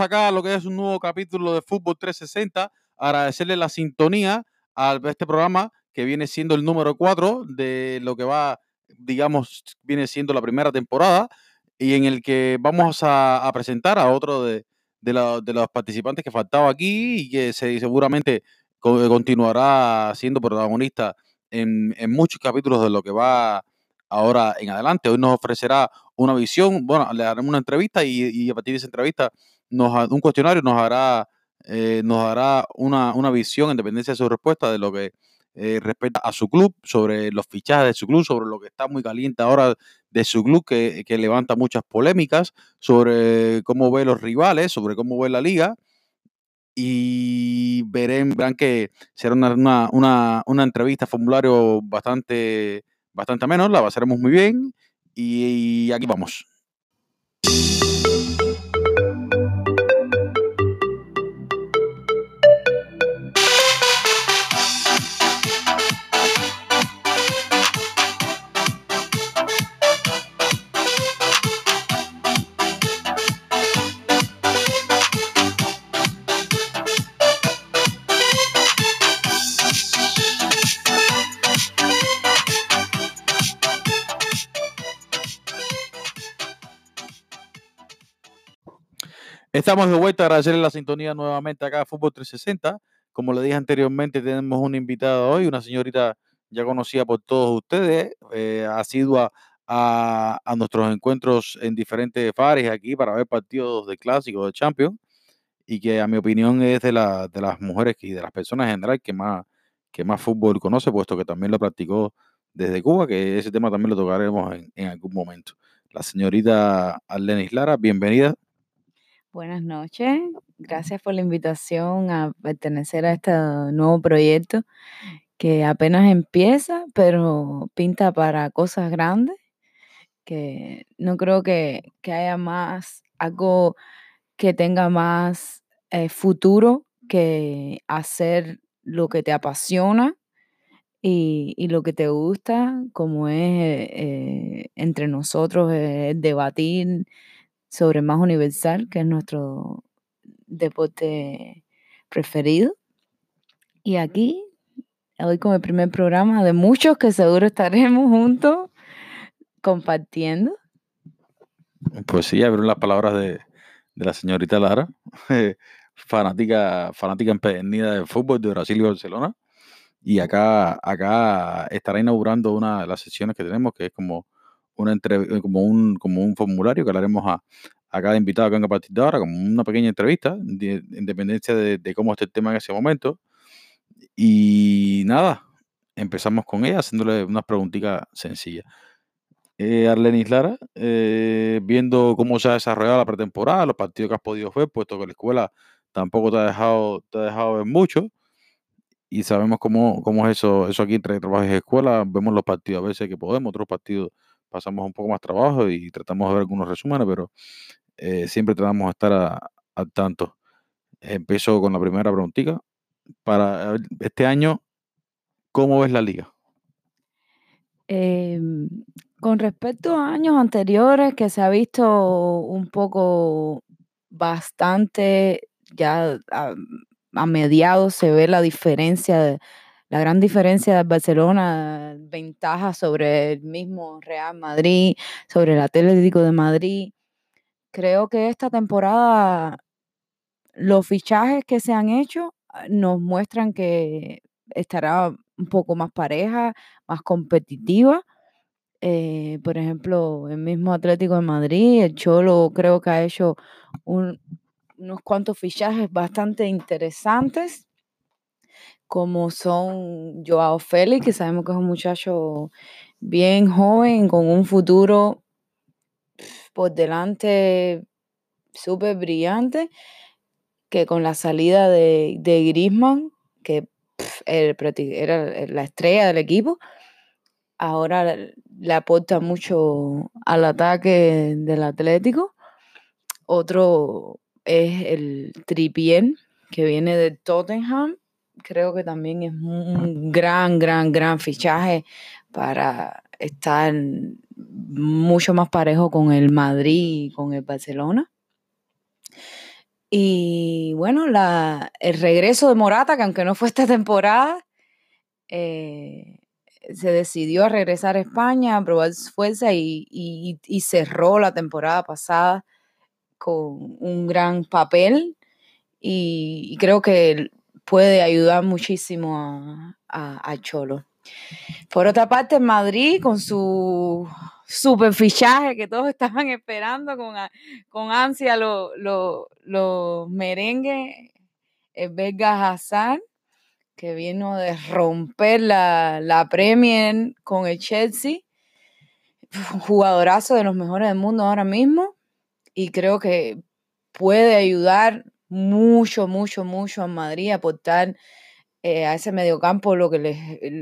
Acá, lo que es un nuevo capítulo de Fútbol 360. Agradecerle la sintonía a este programa que viene siendo el número 4 de lo que va, digamos, viene siendo la primera temporada y en el que vamos a, presentar a otro de, de, los participantes que faltaba aquí y que se, seguramente continuará siendo protagonista en, en muchos capítulos de lo que va ahora en adelante. Hoy nos ofrecerá una visión, bueno, le haremos una entrevista y, a partir de esa entrevista nos, un cuestionario nos hará, eh, nos hará una, una, visión en dependencia de su respuesta de lo que eh, respecta a su club, sobre los fichajes de su club, sobre lo que está muy caliente ahora de su club, que, que levanta muchas polémicas, sobre cómo ve los rivales, sobre cómo ve la liga y verán, verán que será una, una, una, entrevista, formulario bastante bastante menos, la pasaremos muy bien y aquí vamos. Estamos de vuelta, agradecerle la sintonía nuevamente acá a Fútbol 360. Como le dije anteriormente, tenemos una invitada hoy, una señorita ya conocida por todos ustedes, eh, asidua a, a, nuestros encuentros en diferentes fares aquí para ver partidos de clásicos, de Champions, y que a mi opinión es de, la, de las mujeres y de las personas en general que más, que más fútbol conoce, puesto que también lo practicó desde Cuba, que ese tema también lo tocaremos en, en algún momento. La señorita Arlenis Lara, bienvenida. Buenas noches, gracias por la invitación a pertenecer a este nuevo proyecto que apenas empieza, pero pinta para cosas grandes, que no creo que, haya más, algo que tenga más eh, futuro que hacer lo que te apasiona y, lo que te gusta, como es eh, entre nosotros, debatir sobre más universal, que es nuestro deporte preferido. Y aquí, hoy con el primer programa de muchos que seguro estaremos juntos compartiendo. Pues sí, abrieron las palabras de, la señorita Lara, fanática, fanática empedernida del fútbol de Brasil y Barcelona. Y acá, acá estará inaugurando una de las sesiones que tenemos, que es como una eh, como, un, como un formulario que le haremos a, cada invitado que venga a partir de ahora, como una pequeña entrevista, de, independencia de, cómo esté el tema en ese momento. Y nada, empezamos con ella haciéndole unas preguntitas sencillas. Eh, Arlenis Lara, eh, viendo cómo se ha desarrollado la pretemporada, los partidos que has podido ver, puesto que la escuela tampoco te ha dejado, te ha dejado ver mucho, y sabemos cómo, cómo es eso, eso aquí entre trabajo y escuela, vemos los partidos a veces que podemos, otros partidos pasamos un poco más trabajo y tratamos de ver algunos resúmenes, pero eh, siempre tratamos de estar al tanto. Empiezo con la primera preguntita. Para este año, ¿cómo ves la liga? Em, con respecto a años anteriores, que se ha visto un poco bastante, ya a, a mediados se ve la diferencia de, la gran diferencia de Barcelona, ventaja sobre el mismo Real Madrid, sobre el Atlético de Madrid. Creo que esta temporada los fichajes que se han hecho ah, nos muestran que estará un poco más pareja, más competitiva. Eh, por ejemplo, el mismo Atlético de Madrid, el Cholo creo que ha hecho unos cuantos fichajes bastante interesantes como son Joao Félix, que sabemos que es un muchacho bien joven, con un futuro por delante súper brillante, que con la salida de, de Griezmann, que era la estrella del equipo, ahora le aporta mucho al ataque del Atlético. Otro es el Tripien, que viene de Tottenham, creo que también es un gran, gran, gran fichaje para estar mucho más parejo con el Madrid y con el Barcelona. Y bueno, la, el regreso de Morata, que aunque no fue esta temporada, eh, se decidió a regresar a España, a probar su fuerza y, y, y, cerró la temporada pasada con un gran papel y, creo que puede ayudar muchísimo a, Cholo. Por otra parte, Madrid, con su super fichaje que todos estaban esperando con, con ansia los lo, lo merengues, el Vega Hazard, que vino de romper la, la Premier con el Chelsea, jugadorazo de los mejores del mundo ahora mismo, y creo que puede ayudar mucho, mucho, mucho a Madrid aportar eh, a ese mediocampo lo que les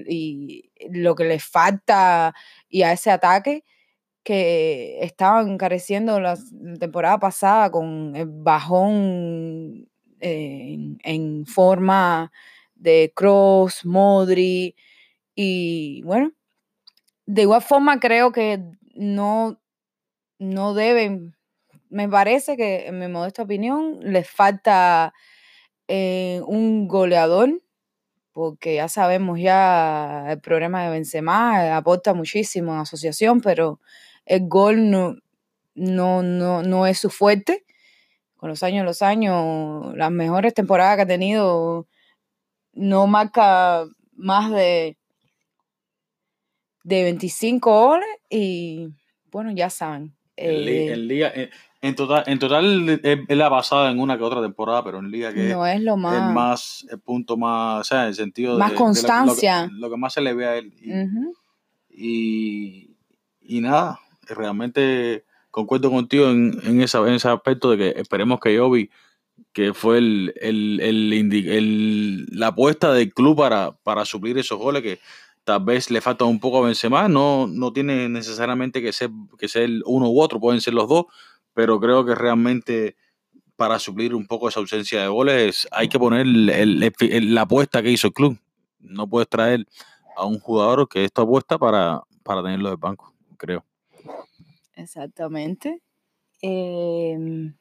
y lo que les falta y a ese ataque que estaban careciendo la temporada pasada con el bajón en, forma de Cross, Modri y bueno, de igual forma creo que no, no deben, me parece que en mi modesta opinión les falta eh, un goleador porque ya sabemos ya el problema de Benzema aporta muchísimo en asociación, pero el gol no, no, no, no es su fuerte. Con los años, los años, las mejores temporadas que ha tenido, no marca más de, de 25 goles y bueno, ya saben. Eh, en, total, en total él, ha pasado en una que otra temporada, pero en liga que no es, lo más, el más el punto más, o sea, en el sentido más constancia. lo, que, más se le ve a él. y, y nada, realmente concuerdo contigo en, en, esa, en ese aspecto de que esperemos que Yobi, que fue el, el, el, la apuesta del club para, para suplir esos goles que tal vez le falta un poco a Benzema, no, no tiene necesariamente que ser, que ser uno u otro, pueden ser los dos, pero creo que realmente para suplir un poco esa ausencia de goles hay que poner la apuesta que hizo el club. No puedes traer a un jugador que esto apuesta para, para tenerlo de banco, creo. Exactamente. Em,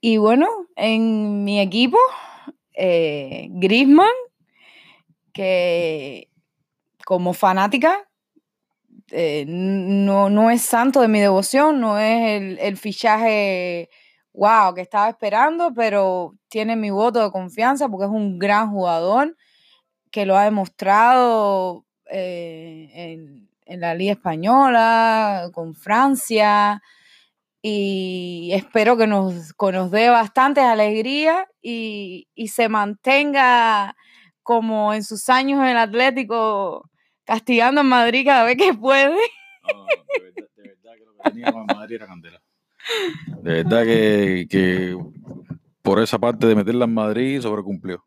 y bueno, en mi equipo, eh, Grisman, que como fanática, eh, no, no, es santo de mi devoción, no es el, el, fichaje wow que estaba esperando, pero tiene mi voto de confianza porque es un gran jugador que lo ha demostrado eh, en, en la Liga Española, con Francia, y espero que nos, nos dé bastante alegría y, se mantenga como en sus años en el Atlético, castigando en Madrid cada vez que puede. de, verdad, que lo que tenía con Madrid era candela. De verdad que, que, por esa parte de meterla en Madrid sobrecumplió.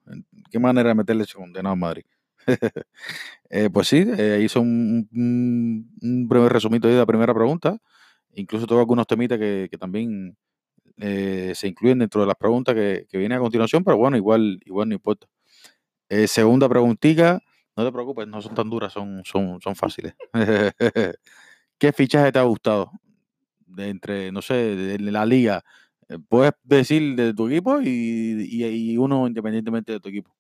¿Qué manera de meterle ese condenado en Madrid? Eh, pues sí, eh, hizo un, un, breve resumito de la primera pregunta. Incluso tengo algunos temitas que, también eh, se incluyen dentro de las preguntas que, que vienen a continuación, pero bueno, igual, igual no importa. segunda preguntita, no te preocupes, no son tan duras, son, son, son fáciles. ¿Qué fichaje te ha gustado? De entre, no sé, de la liga. Puedes decir de tu equipo y, y uno independientemente de tu equipo.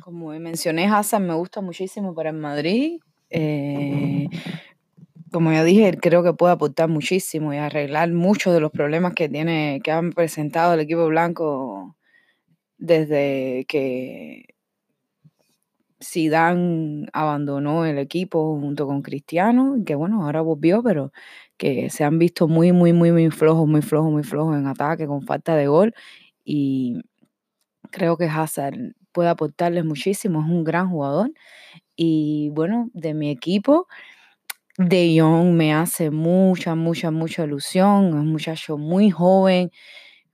Como mencioné, Hassan me gusta muchísimo para el Madrid. Eh, como ya dije, creo que puede aportar muchísimo y arreglar muchos de los problemas que tiene, que han presentado el equipo blanco desde que Zidane abandonó el equipo junto con Cristiano, que bueno, ahora volvió, pero que se han visto muy, muy, muy, muy flojos, muy flojos, muy flojos en ataque, con falta de gol. Y creo que Hazard puede aportarles muchísimo, es un gran jugador. Y bueno, de mi equipo, De Jong me hace mucha, mucha, mucha ilusión. Es un muchacho muy joven,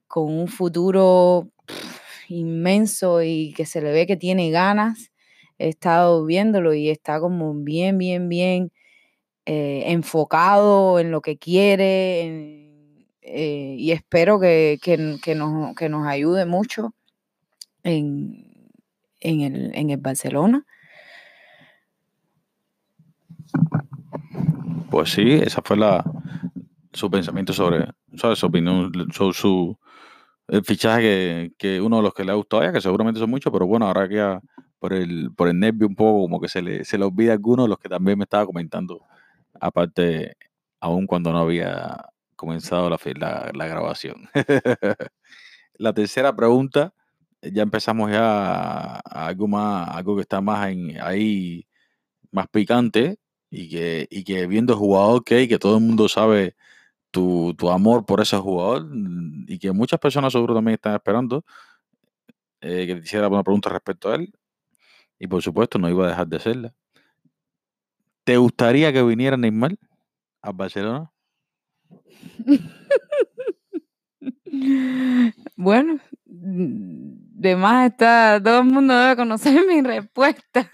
con un futuro inmenso y que se le ve que tiene ganas. He estado viéndolo y está como bien, bien, bien eh, enfocado en lo que quiere. Eh, y espero que, que, nos, que nos ayude mucho en, en el, en el Barcelona. Pues sí, esa fue la, su pensamiento sobre. Su opinión, su, su- el fichaje que, que uno de los que le ha gustado a ella, que seguramente son muchos, pero bueno, ahora que por el, por el nervio un poco como que se le, se le olvida a algunos los que también me estaba comentando, aparte, aún cuando no había comenzado la, la, la grabación. La tercera pregunta, ya empezamos ya a, algo más, algo que está más ahí, más picante, y que, y que viendo el jugador que hay, que todo el mundo sabe tu, tu amor por ese jugador, y que muchas personas seguro también están esperando, eh, que te hiciera una pregunta respecto a él, y por supuesto no iba a dejar de hacerla. ¿Te gustaría que viniera Neymar a Barcelona? Bueno, de más está, todo el mundo debe conocer mi respuesta.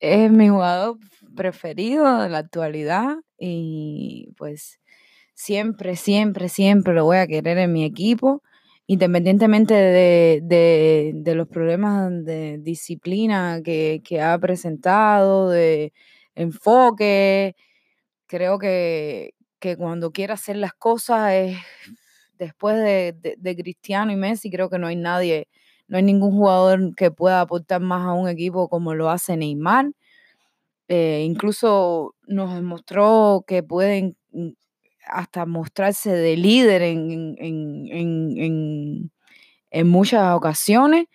Es mi jugador preferido de la actualidad y pues siempre, siempre, siempre lo voy a querer en mi equipo, independientemente de, de- los problemas de disciplina que, que ha presentado, de enfoque. Creo que, que cuando quiere hacer las cosas es después de, de- Cristiano y Messi, creo que no hay nadie, no hay ningún jugador que pueda aportar más a un equipo como lo hace Neymar. Eh, incluso nos demostró que pueden hasta mostrarse de líder en, en- en- en- muchas ocasiones.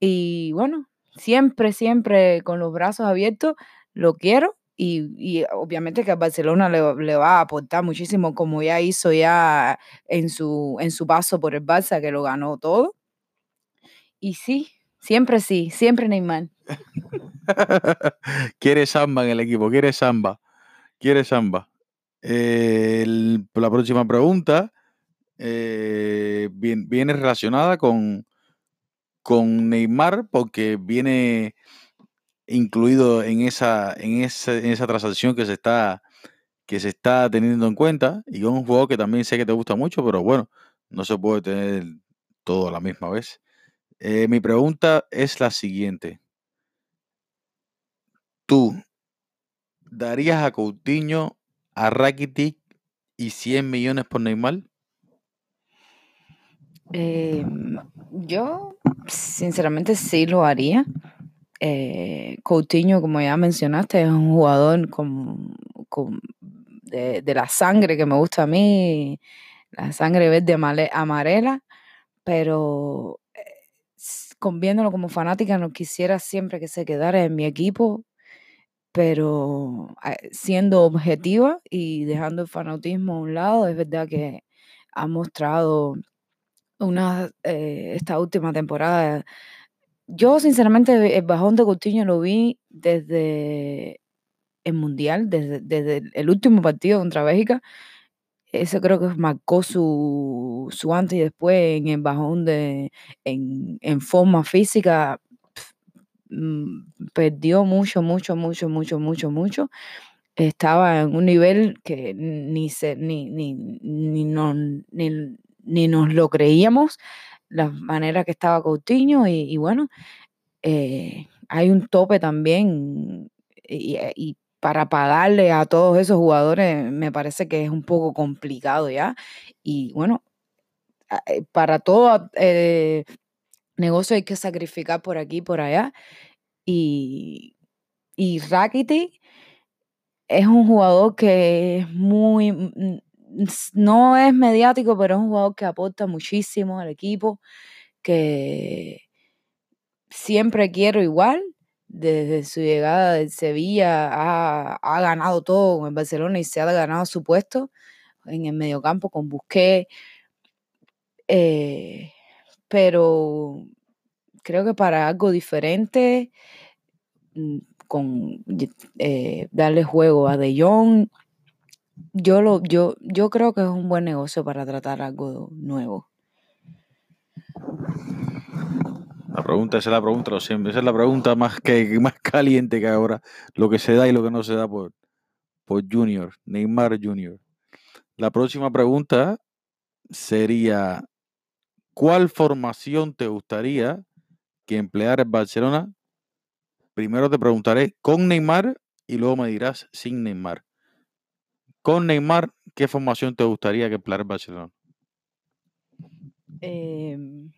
Y bueno, siempre, siempre con los brazos abiertos, lo quiero. Y, y obviamente que a Barcelona le, le va a aportar muchísimo, como ya hizo ya en su, en su paso por el Barça, que lo ganó todo. Y sí, siempre sí, siempre Neymar. quiere samba en el equipo, quiere samba, quiere samba. Eh, la próxima pregunta eh, vien- viene relacionada con, con Neymar porque viene incluido en esa, en esa, en esa transacción que se está que se está teniendo en cuenta y con un juego que también sé que te gusta mucho, pero bueno, no se puede tener todo a la misma vez. Eh, mi pregunta es la siguiente. ¿Tú darías a Coutinho, a Rakitic y 100 millones por Neymar? Em, yo, sinceramente, sí lo haría. Eh, Coutinho, como ya mencionaste, es un jugador con, con- de, de la sangre que me gusta a mí, la sangre verde amarela, pero eh, s- con viéndolo como fanática, no quisiera siempre que se quedara en mi equipo, pero ah, siendo objetiva y dejando el fanatismo a un lado, es verdad que ha mostrado una, eh, esta última temporada. Yo, sinceramente, el bajón de Coutinho lo vi desde el Mundial, desde, desde el último partido contra Bélgica. Eso creo que marcó su, su antes y después en el bajón de, en, en forma física. Mm, Perdió mucho, mucho, mucho, mucho, mucho, mucho. Estaba en un nivel que ni, se, ni, ni, ni, no- ni, ni nos lo creíamos, la manera que estaba Coutinho y, bueno, eh, hay un tope también y, para pagarle a todos esos jugadores me parece que es un poco complicado ya. Y bueno, eh, para todo eh, negocio hay que sacrificar por aquí por allá. Y, y Rakitic es un jugador que es muy, mm, mm, no es mediático, pero es un jugador que aporta muchísimo al equipo, que siempre quiero igual. Desde su llegada del Sevilla ha, ha ganado todo con el Barcelona y se ha ganado su puesto en el mediocampo con Busquets. eh, pero creo que para algo diferente, mm, con eh, darle juego a De Jong, yo lo, yo, yo creo que es un buen negocio para tratar algo nuevo. La pregunta, esa es la pregunta, lo siempre, esa es la pregunta más, que, más caliente que ahora, lo que se da y lo que no se da por, por Junior, Neymar Junior. La próxima pregunta sería, ¿cuál formación te gustaría que empleara el Barcelona? Primero te preguntaré con Neymar y luego me dirás sin Neymar. Con Neymar, ¿qué formación te gustaría que empleara el Barcelona? Em,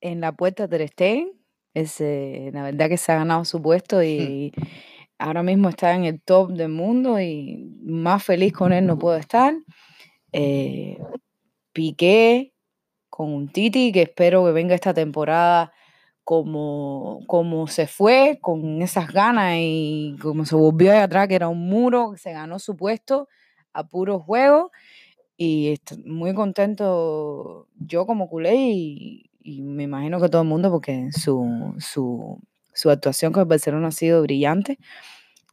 en la puerta Ter Stegen, la verdad que se ha ganado su puesto y ahora mismo está en el top del mundo y más feliz con él no puedo estar. Eh, Piqué con un Titi que espero que venga esta temporada como, como se fue, con esas ganas y como se volvió ahí atrás, que era un muro, que se ganó su puesto a puro juego. Y estoy muy contento yo como culé y, y me imagino que todo el mundo porque su, su, su actuación con el Barcelona ha sido brillante.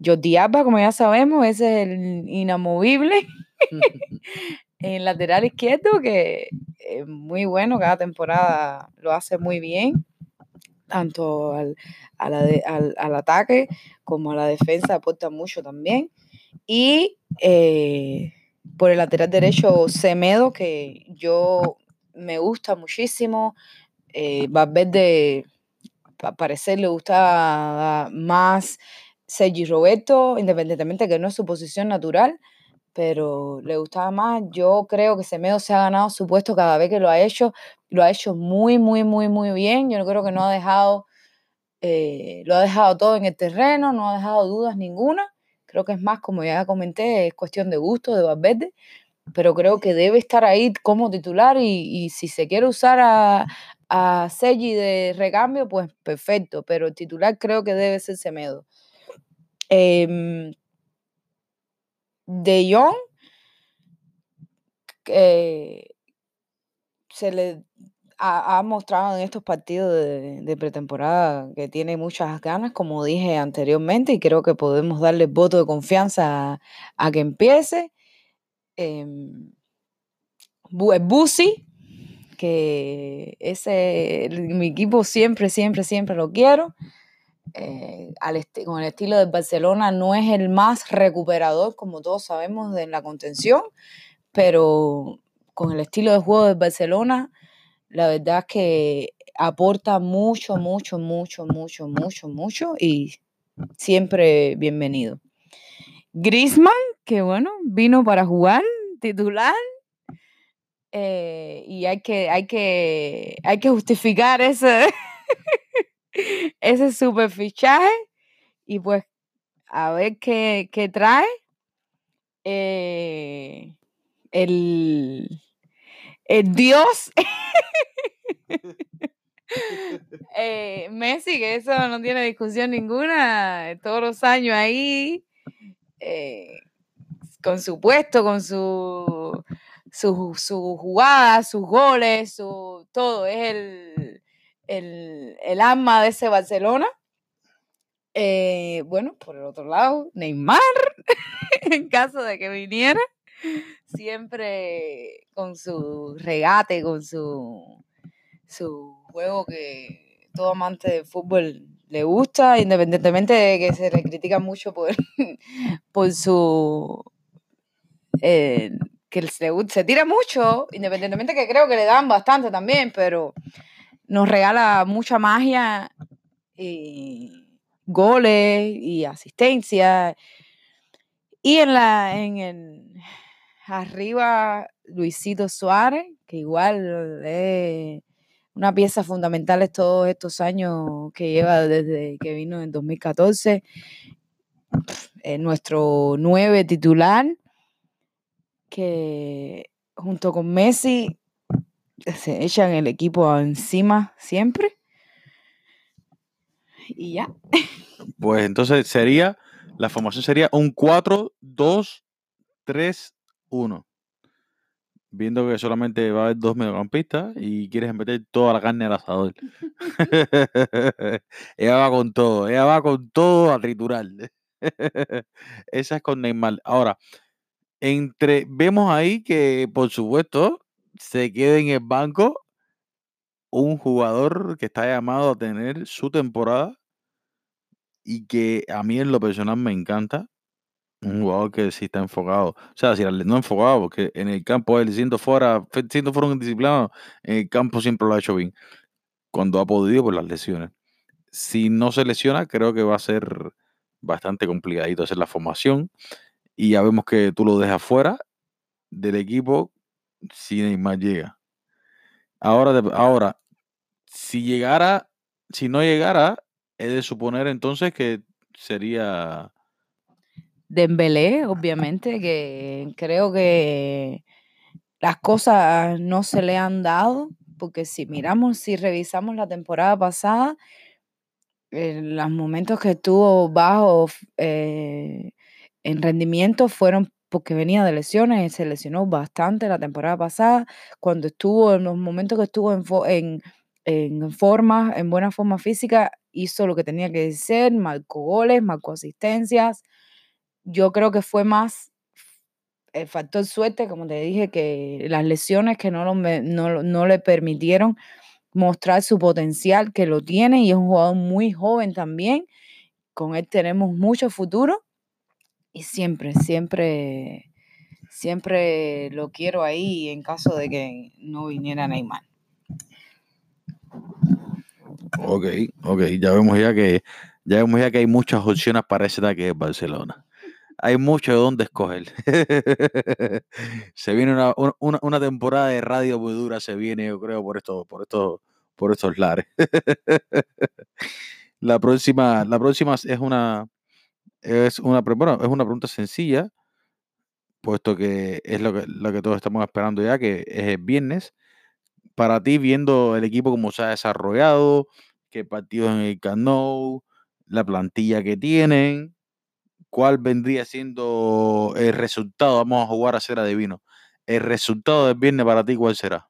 Jordi Alba, como ya sabemos, es el inamovible en lateral izquierdo, que es muy bueno, cada temporada lo hace muy bien, tanto al, al, al ataque como a la defensa aporta mucho también. Y eh, por el lateral derecho, Semedo, que yo me gusta muchísimo. Eh, Valverde, al parecer, le gusta más Sergi Roberto, independientemente que no es su posición natural, pero le gustaba más. Yo creo que Semedo se ha ganado su puesto cada vez que lo ha hecho. Lo ha hecho muy, muy, muy, muy bien. Yo creo que no ha dejado, eh, lo ha dejado todo en el terreno, no ha dejado dudas ninguna. Creo que es más, como ya comenté, es cuestión de gusto de Valverde, pero creo que debe estar ahí como titular y, y si se quiere usar a, a Sergi de recambio, pues perfecto, pero el titular creo que debe ser Semedo. Em, de Jong, eh, se le ha, mostrado en estos partidos de, pretemporada que tiene muchas ganas, como dije anteriormente, y creo que podemos darle voto de confianza a, que empiece. Em, el Busi, que ese, mi equipo siempre, siempre, siempre lo quiero. Eh, al con el estilo del Barcelona no es el más recuperador, como todos sabemos, de la contención, pero con el estilo de juego del Barcelona, la verdad es que aporta mucho, mucho, mucho, mucho, mucho, mucho y siempre bienvenido. Griezmann, que bueno, vino para jugar, titular, eh, y hay que, hay que, hay que justificar ese, ese super fichaje y pues a ver qué, qué trae. Eh, el, el dios eh, Messi, que eso no tiene discusión ninguna, todos los años ahí, eh, con su puesto, con su, su, su jugada, sus goles, su todo, es el, el, el alma de ese Barcelona. Eh, bueno, por el otro lado, Neymar, en caso de que viniera, siempre con su regate, con su, su juego que todo amante de fútbol le gusta, independientemente de que se le critica mucho por, por su... eh, que se, se tira mucho, independientemente que creo que le dan bastante también, pero nos regala mucha magia y goles y asistencia. Y en la en el arriba Luisito Suárez, que igual es una pieza fundamental de todos estos años que lleva desde que vino en 2014. Es nuestro nueve titular, que junto con Messi se echan el equipo encima siempre. Y ya. Pues entonces sería, la formación sería un 4-2-3-1. Viendo que solamente va a haber dos mediocampistas y quieres meter toda la carne al asador. ella va con todo, ella va con todo a triturar. Esa es con Neymar. Ahora, entre, vemos ahí que, por supuesto, se queda en el banco un jugador que está llamado a tener su temporada y que a mí en lo personal me encanta. Un jugador que sí está enfocado. O sea, si no enfocado, porque en el campo él siendo fuera, siendo fuera un indisciplinado, en el campo siempre lo ha hecho bien. Cuando ha podido por las lesiones. Si no se lesiona, creo que va a ser bastante complicadito hacer la formación. y ya vemos que tú lo dejas fuera del equipo si Neymar llega. Ahora, ahora, si llegara, si no llegara, es de suponer entonces que sería Dembélé, obviamente, que creo que las cosas no se le han dado, porque si miramos, si revisamos la temporada pasada, eh, los momentos que estuvo bajo eh, en rendimiento fueron porque venía de lesiones, se lesionó bastante la temporada pasada, cuando estuvo, en los momentos que estuvo en, fo- en, en forma, en buena forma física, hizo lo que tenía que hacer, marcó goles, marcó asistencias. Yo creo que fue más el factor suerte, como te dije, que las lesiones que no, lo no, no le permitieron mostrar su potencial, que lo tiene y es un jugador muy joven también. Con él tenemos mucho futuro y siempre, siempre, siempre lo quiero ahí en caso de que no viniera Neymar. Ok, ok, ya vemos ya que ya vemos ya que hay muchas opciones para ese ataque de Barcelona. Hay mucho de dónde escoger. se viene una, una- una, temporada de radio muy dura, se viene, yo creo, por estos, por estos, por estos lares. la próxima, la próxima es una, es una, bueno, es una pregunta sencilla, puesto que es lo que, lo que todos estamos esperando ya, que es el viernes. Para ti, viendo el equipo como se ha desarrollado, qué partidos en el Camp Nou, la plantilla que tienen, ¿cuál vendría siendo el resultado? Vamos a jugar a ser adivino. El resultado del viernes para ti, ¿cuál será?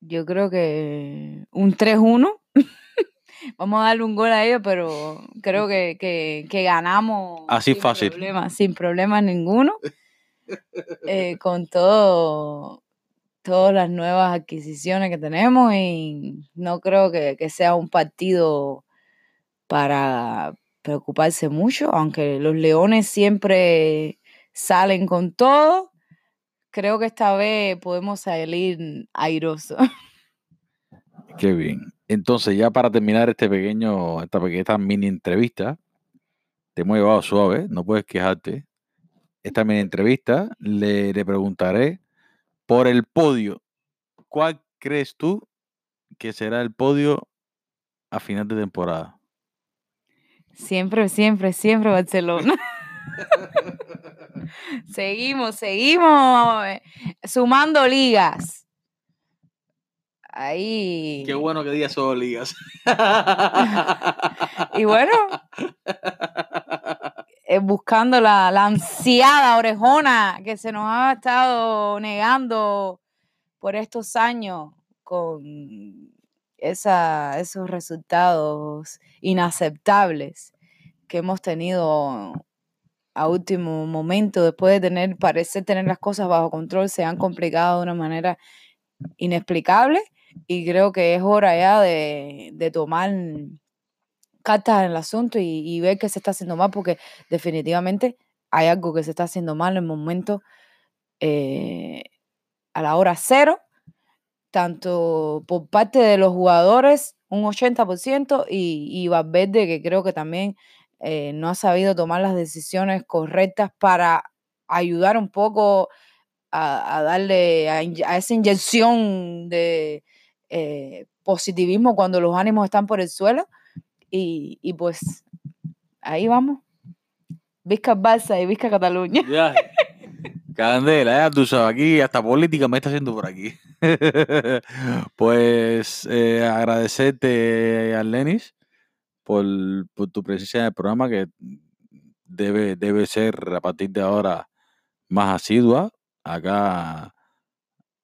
Yo creo que un 3-1. Vamos a darle un gol a ellos, pero creo que, que, que ganamos Así sin fácil. problemas, sin problemas ninguno. eh, con todo, todas las nuevas adquisiciones que tenemos y no creo que, que sea un partido para preocuparse mucho, aunque los leones siempre salen con todo. Creo que esta vez podemos salir airosos. Qué bien. Entonces, ya para terminar este pequeño, esta pequeña mini entrevista, te hemos llevado suave, no puedes quejarte. Esta mini entrevista le, le preguntaré por el podio. ¿Cuál crees tú que será el podio a final de temporada? Siempre, siempre, siempre Barcelona. seguimos, seguimos eh, sumando ligas. Ahí. Qué bueno que digas solo ligas. Y bueno, eh, buscando la, la ansiada orejona que se nos ha estado negando por estos años con esa, esos resultados inaceptables que hemos tenido a último momento, después de tener, parecer tener las cosas bajo control, se han complicado de una manera inexplicable y creo que es hora ya de, de tomar cartas en el asunto y, y ver qué se está haciendo mal, porque definitivamente hay algo que se está haciendo mal en el momento eh, a la hora cero, tanto por parte de los jugadores, un 80%, y, y Valverde, que creo que también eh, no ha sabido tomar las decisiones correctas para ayudar un poco a, a darle a, esa inyección de eh, positivismo cuando los ánimos están por el suelo. Y, y pues ahí vamos. Vizca Barça y Vizca Cataluña. Candela, ya tú sabes, aquí hasta política me está haciendo por aquí. pues eh, agradecerte, Arlenis, por, por tu presencia en el programa, que debe, debe ser a partir de ahora más asidua acá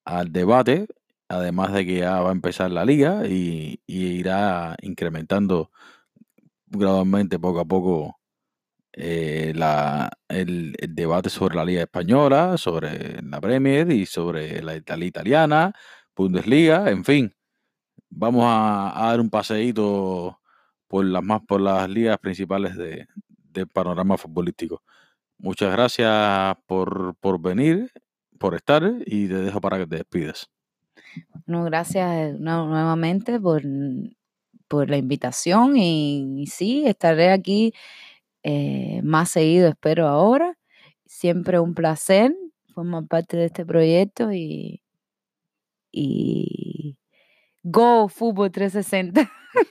al debate, además de que ya va a empezar la liga y, irá incrementando gradualmente, poco a poco, eh, el, debate sobre la Liga Española, sobre la Premier y sobre la, la Italiana, Bundesliga, en fin. Vamos a, a dar un paseíto por las más por las ligas principales de, del panorama futbolístico. Muchas gracias por, por venir, por estar y te dejo para que te despidas. No, gracias no- nuevamente por, por la invitación y, sí, estaré aquí eh, más seguido, espero ahora. Siempre un placer formar parte de este proyecto y, y Go Fútbol 360.